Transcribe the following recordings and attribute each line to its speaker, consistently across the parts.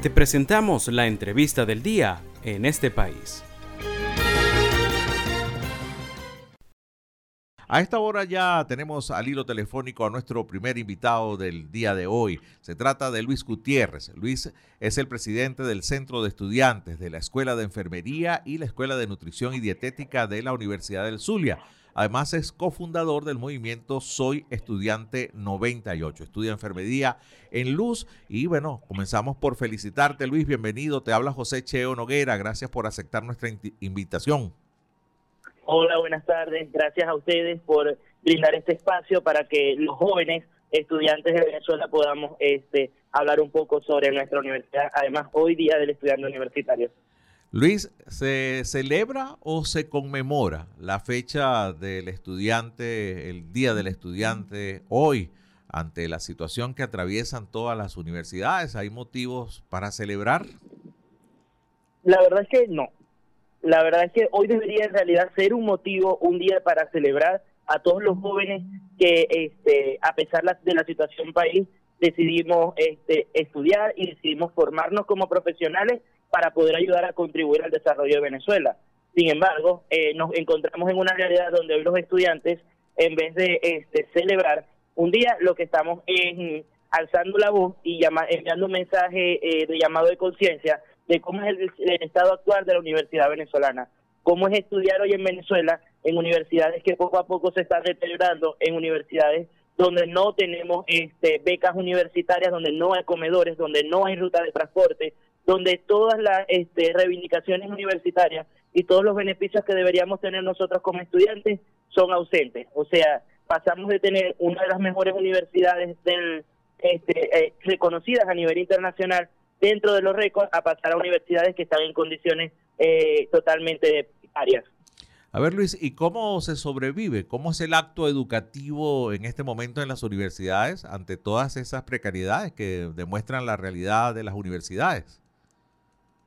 Speaker 1: Te presentamos la entrevista del día en este país.
Speaker 2: A esta hora ya tenemos al hilo telefónico a nuestro primer invitado del día de hoy. Se trata de Luis Gutiérrez. Luis es el presidente del Centro de Estudiantes de la Escuela de Enfermería y la Escuela de Nutrición y Dietética de la Universidad del Zulia. Además es cofundador del movimiento Soy Estudiante 98. Estudia enfermería en Luz y bueno, comenzamos por felicitarte Luis, bienvenido. Te habla José Cheo Noguera. Gracias por aceptar nuestra invitación.
Speaker 3: Hola, buenas tardes. Gracias a ustedes por brindar este espacio para que los jóvenes estudiantes de Venezuela podamos este, hablar un poco sobre nuestra universidad, además hoy día del estudiante universitario.
Speaker 2: Luis, ¿se celebra o se conmemora la fecha del estudiante, el Día del Estudiante hoy, ante la situación que atraviesan todas las universidades? ¿Hay motivos para celebrar?
Speaker 3: La verdad es que no. La verdad es que hoy debería en realidad ser un motivo, un día para celebrar a todos los jóvenes que, este, a pesar de la situación país, decidimos este, estudiar y decidimos formarnos como profesionales para poder ayudar a contribuir al desarrollo de Venezuela. Sin embargo, eh, nos encontramos en una realidad donde hoy los estudiantes, en vez de este, celebrar un día, lo que estamos es alzando la voz y enviando un mensaje eh, de llamado de conciencia de cómo es el, estado actual de la universidad venezolana, cómo es estudiar hoy en Venezuela en universidades que poco a poco se están deteriorando, en universidades donde no tenemos este, becas universitarias, donde no hay comedores, donde no hay ruta de transporte, donde todas las este, reivindicaciones universitarias y todos los beneficios que deberíamos tener nosotros como estudiantes son ausentes. O sea, pasamos de tener una de las mejores universidades del, este, eh, reconocidas a nivel internacional dentro de los récords a pasar a universidades que están en condiciones eh, totalmente precarias.
Speaker 2: A ver, Luis, ¿y cómo se sobrevive? ¿Cómo es el acto educativo en este momento en las universidades ante todas esas precariedades que demuestran la realidad de las universidades?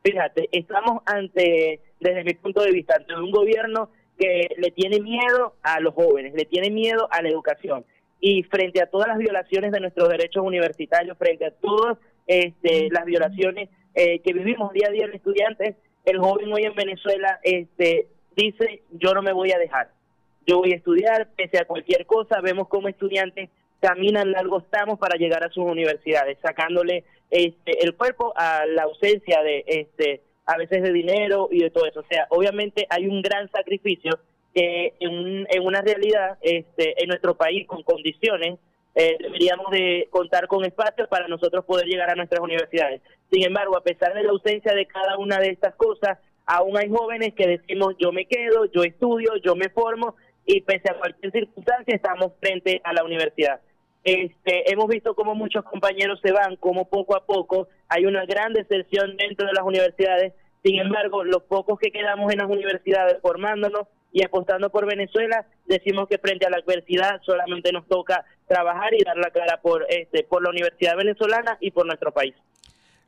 Speaker 3: Fíjate, estamos ante, desde mi punto de vista, ante un gobierno que le tiene miedo a los jóvenes, le tiene miedo a la educación. Y frente a todas las violaciones de nuestros derechos universitarios, frente a todas este, las violaciones eh, que vivimos día a día los estudiantes, el joven hoy en Venezuela este, dice, yo no me voy a dejar, yo voy a estudiar pese a cualquier cosa, vemos como estudiantes caminan largos tramos para llegar a sus universidades, sacándole este, el cuerpo a la ausencia de, este, a veces de dinero y de todo eso. O sea, obviamente hay un gran sacrificio que en, en una realidad, este, en nuestro país con condiciones eh, deberíamos de contar con espacios para nosotros poder llegar a nuestras universidades. Sin embargo, a pesar de la ausencia de cada una de estas cosas, aún hay jóvenes que decimos yo me quedo, yo estudio, yo me formo y pese a cualquier circunstancia estamos frente a la universidad. Este, hemos visto cómo muchos compañeros se van, como poco a poco hay una gran deserción dentro de las universidades. Sin embargo, los pocos que quedamos en las universidades formándonos y apostando por Venezuela, decimos que frente a la adversidad solamente nos toca trabajar y dar la cara por este por la Universidad Venezolana y por nuestro país.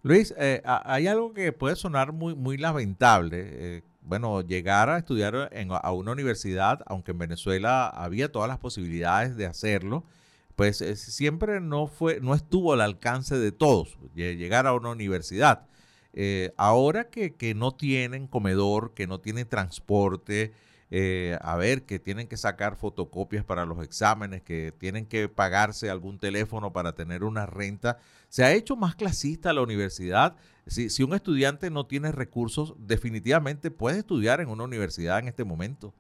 Speaker 2: Luis, eh, hay algo que puede sonar muy muy lamentable. Eh, bueno, llegar a estudiar en, a una universidad, aunque en Venezuela había todas las posibilidades de hacerlo, pues eh, siempre no fue, no estuvo al alcance de todos llegar a una universidad. ahora que, que, no tienen comedor, que no tienen transporte, eh, a ver, que tienen que sacar fotocopias para los exámenes, que tienen que pagarse algún teléfono para tener una renta. Se ha hecho más clasista la universidad. Si, si un estudiante no tiene recursos, definitivamente puede estudiar en una universidad en este momento.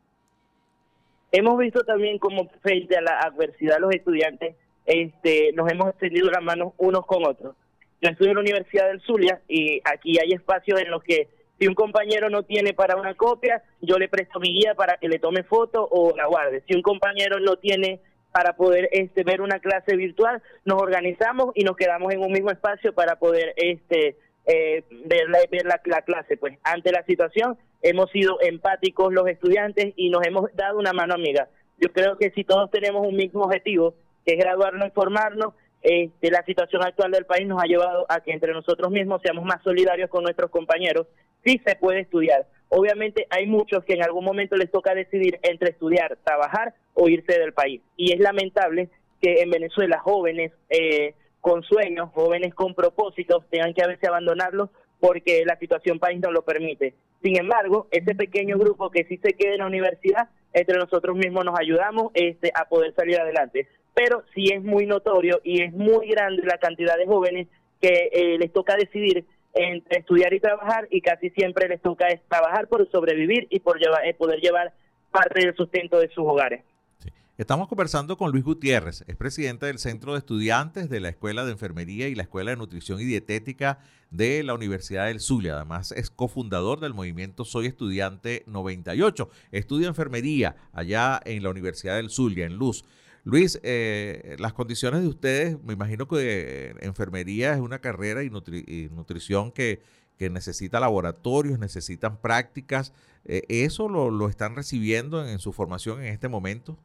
Speaker 3: Hemos visto también como frente a la adversidad los estudiantes este, nos hemos extendido las manos unos con otros. Yo estudio en la Universidad del Zulia y aquí hay espacios en los que si un compañero no tiene para una copia, yo le presto mi guía para que le tome foto o la guarde. Si un compañero no tiene para poder este, ver una clase virtual, nos organizamos y nos quedamos en un mismo espacio para poder este, eh, ver, la, ver la, la, clase. Pues ante la situación hemos sido empáticos los estudiantes y nos hemos dado una mano amiga. Yo creo que si todos tenemos un mismo objetivo, que es graduarnos y formarnos, este, la situación actual del país nos ha llevado a que entre nosotros mismos seamos más solidarios con nuestros compañeros. Sí se puede estudiar. Obviamente hay muchos que en algún momento les toca decidir entre estudiar, trabajar o irse del país. Y es lamentable que en Venezuela jóvenes eh, con sueños, jóvenes con propósitos, tengan que a veces abandonarlos porque la situación país no lo permite. Sin embargo, ese pequeño grupo que sí se queda en la universidad, entre nosotros mismos nos ayudamos este, a poder salir adelante. Pero sí es muy notorio y es muy grande la cantidad de jóvenes que eh, les toca decidir entre estudiar y trabajar y casi siempre les toca trabajar por sobrevivir y por llevar, eh, poder llevar parte del sustento de sus hogares.
Speaker 2: Estamos conversando con Luis Gutiérrez, es presidente del Centro de Estudiantes de la Escuela de Enfermería y la Escuela de Nutrición y Dietética de la Universidad del Zulia. Además, es cofundador del movimiento Soy Estudiante 98. Estudia enfermería allá en la Universidad del Zulia, en Luz. Luis, eh, las condiciones de ustedes, me imagino que eh, enfermería es una carrera y, nutrición que, necesita laboratorios, necesitan prácticas. Eh, ¿Eso lo, están recibiendo en su formación en este momento?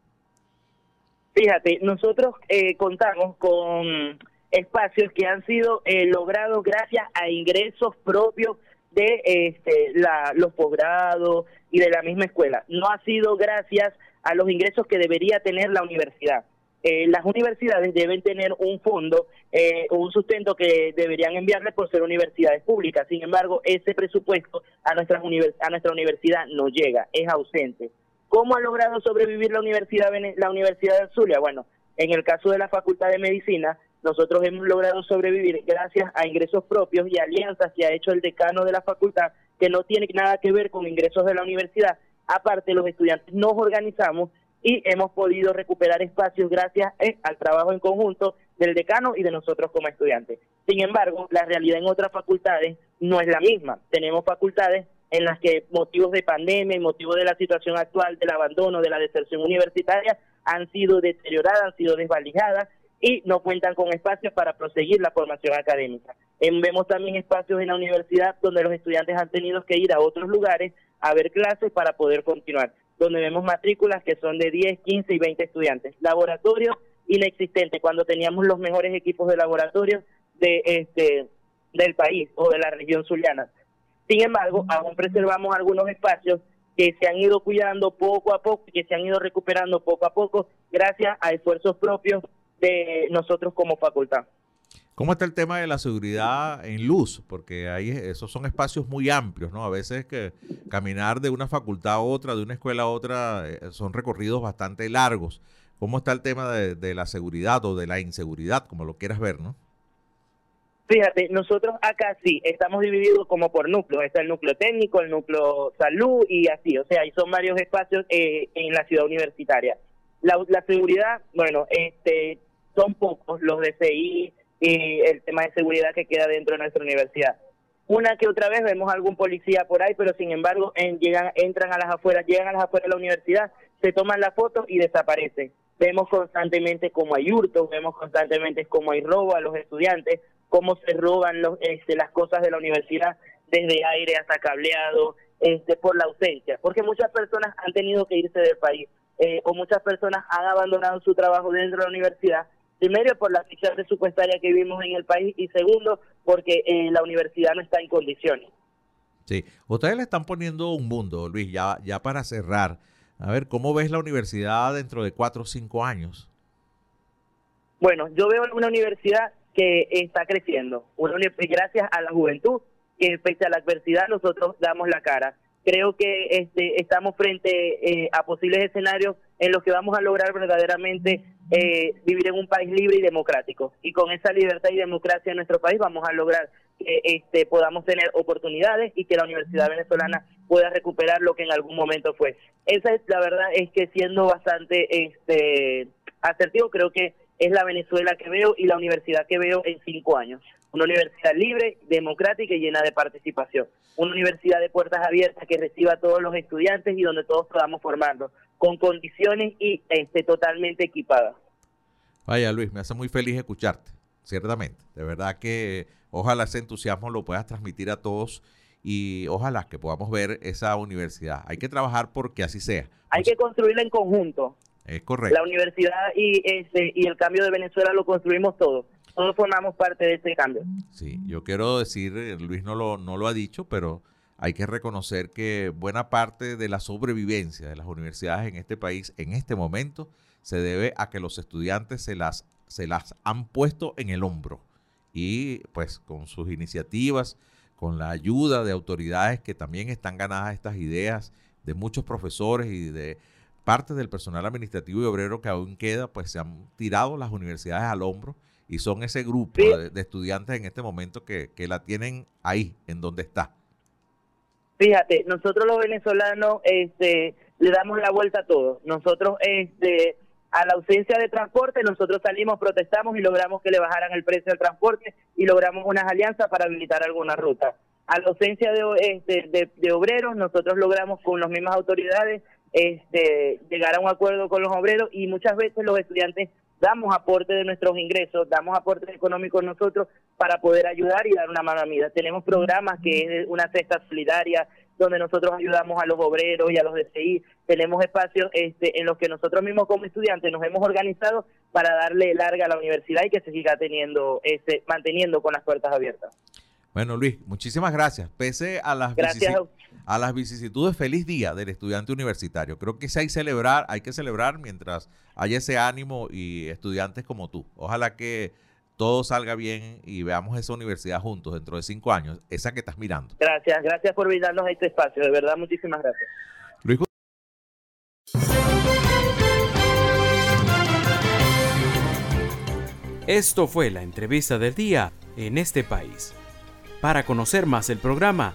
Speaker 3: Fíjate, nosotros eh, contamos con espacios que han sido eh, logrados gracias a ingresos propios de este, la, los posgrados y de la misma escuela. No ha sido gracias a los ingresos que debería tener la universidad. Eh, las universidades deben tener un fondo o un sustento que deberían enviarle por ser universidades públicas. Sin embargo, ese presupuesto a, nuestras a nuestra universidad no llega, es ausente. ¿Cómo ha logrado sobrevivir la Universidad, la Universidad de Zulia? Bueno, en el caso de la Facultad de Medicina, nosotros hemos logrado sobrevivir gracias a ingresos propios y alianzas que ha hecho el decano de la facultad, que no tiene nada que ver con ingresos de la universidad. Aparte, los estudiantes nos organizamos y hemos podido recuperar espacios gracias eh, al trabajo en conjunto del decano y de nosotros como estudiantes. Sin embargo, la realidad en otras facultades no es la misma. Tenemos facultades en las que motivos de pandemia y motivos de la situación actual del abandono, de la deserción universitaria, han sido deterioradas, han sido desvalijadas y no cuentan con espacios para proseguir la formación académica. vemos también espacios en la universidad donde los estudiantes han tenido que ir a otros lugares a ver clases para poder continuar, donde vemos matrículas que son de 10, 15 y 20 estudiantes. Laboratorios inexistentes, cuando teníamos los mejores equipos de laboratorio de este del país o de la región zuliana. Sin embargo, aún preservamos algunos espacios que se han ido cuidando poco a poco y que se han ido recuperando poco a poco gracias a esfuerzos propios de nosotros como facultad.
Speaker 2: ¿Cómo está el tema de la seguridad en luz? Porque ahí esos son espacios muy amplios, ¿no? A veces que caminar de una facultad a otra, de una escuela a otra, eh, son recorridos bastante largos. ¿Cómo está el tema de, de la seguridad o de la inseguridad, como lo quieras ver, ¿no?
Speaker 3: Fíjate, nosotros acá sí estamos divididos como por núcleos. Está el núcleo técnico, el núcleo salud y así. O sea, ahí son varios espacios eh, en la ciudad universitaria. La, seguridad, bueno, este, son pocos los de CI y el tema de seguridad que queda dentro de nuestra universidad. Una que otra vez vemos algún policía por ahí, pero sin embargo en, llegan, entran a las afueras, llegan a las afueras de la universidad, se toman la foto y desaparecen. Vemos constantemente como hay hurtos, vemos constantemente como hay robo a los estudiantes, cómo se roban los, este, las cosas de la universidad, desde aire hasta cableado, este, por la ausencia, porque muchas personas han tenido que irse del país eh, o muchas personas han abandonado su trabajo dentro de la universidad, primero por la ficha presupuestaria que vivimos en el país y segundo porque eh, la universidad no está en condiciones.
Speaker 2: Sí, ustedes le están poniendo un mundo, Luis, ya, ya para cerrar. A ver, ¿cómo ves la universidad dentro de cuatro o cinco años?
Speaker 3: Bueno, yo veo una universidad que está creciendo. gracias a la juventud, que pese a la adversidad nosotros damos la cara. Creo que este, estamos frente eh, a posibles escenarios en los que vamos a lograr verdaderamente eh, vivir en un país libre y democrático. Y con esa libertad y democracia en nuestro país vamos a lograr que este, podamos tener oportunidades y que la Universidad Venezolana pueda recuperar lo que en algún momento fue. Esa es la verdad, es que siendo bastante este, asertivo, creo que es la Venezuela que veo y la universidad que veo en cinco años. Una universidad libre, democrática y llena de participación. Una universidad de puertas abiertas que reciba a todos los estudiantes y donde todos podamos formarnos con condiciones y este, totalmente equipadas.
Speaker 2: Vaya Luis, me hace muy feliz escucharte, ciertamente. De verdad que ojalá ese entusiasmo lo puedas transmitir a todos y ojalá que podamos ver esa universidad. Hay que trabajar porque así sea.
Speaker 3: Hay que construirla en conjunto.
Speaker 2: Es correcto.
Speaker 3: La universidad y, este, y el cambio de Venezuela lo construimos todos. Todos formamos parte de este cambio.
Speaker 2: Sí, yo quiero decir, eh, Luis no lo, no lo ha dicho, pero hay que reconocer que buena parte de la sobrevivencia de las universidades en este país en este momento se debe a que los estudiantes se las se las han puesto en el hombro y pues con sus iniciativas, con la ayuda de autoridades que también están ganadas estas ideas, de muchos profesores y de parte del personal administrativo y obrero que aún queda, pues se han tirado las universidades al hombro y son ese grupo de, estudiantes en este momento que, que la tienen ahí, en donde está.
Speaker 3: Fíjate, nosotros los venezolanos este, le damos la vuelta a todo. Nosotros, este, a la ausencia de transporte, nosotros salimos, protestamos y logramos que le bajaran el precio del transporte y logramos unas alianzas para habilitar alguna ruta. A la ausencia de, este, de, obreros, nosotros logramos con las mismas autoridades este, llegar a un acuerdo con los obreros y muchas veces los estudiantes damos aporte de nuestros ingresos, damos aportes económicos nosotros para poder ayudar y dar una mano amiga. Tenemos programas que es una cesta solidaria, donde nosotros ayudamos a los obreros y a los DCI. Tenemos espacios este, en los que nosotros mismos como estudiantes nos hemos organizado para darle larga a la universidad y que se siga teniendo, este, manteniendo con las puertas abiertas.
Speaker 2: Bueno, Luis, muchísimas gracias. Pese a las, a las vicisitudes, feliz día del estudiante universitario. Creo que hay, celebrar, hay que celebrar mientras haya ese ánimo y estudiantes como tú. Ojalá que todo salga bien y veamos esa universidad juntos dentro de cinco años, esa que estás mirando.
Speaker 3: Gracias, gracias por brindarnos este espacio, de verdad, muchísimas gracias. Luis
Speaker 1: Esto fue la entrevista del día en este país. Para conocer más el programa,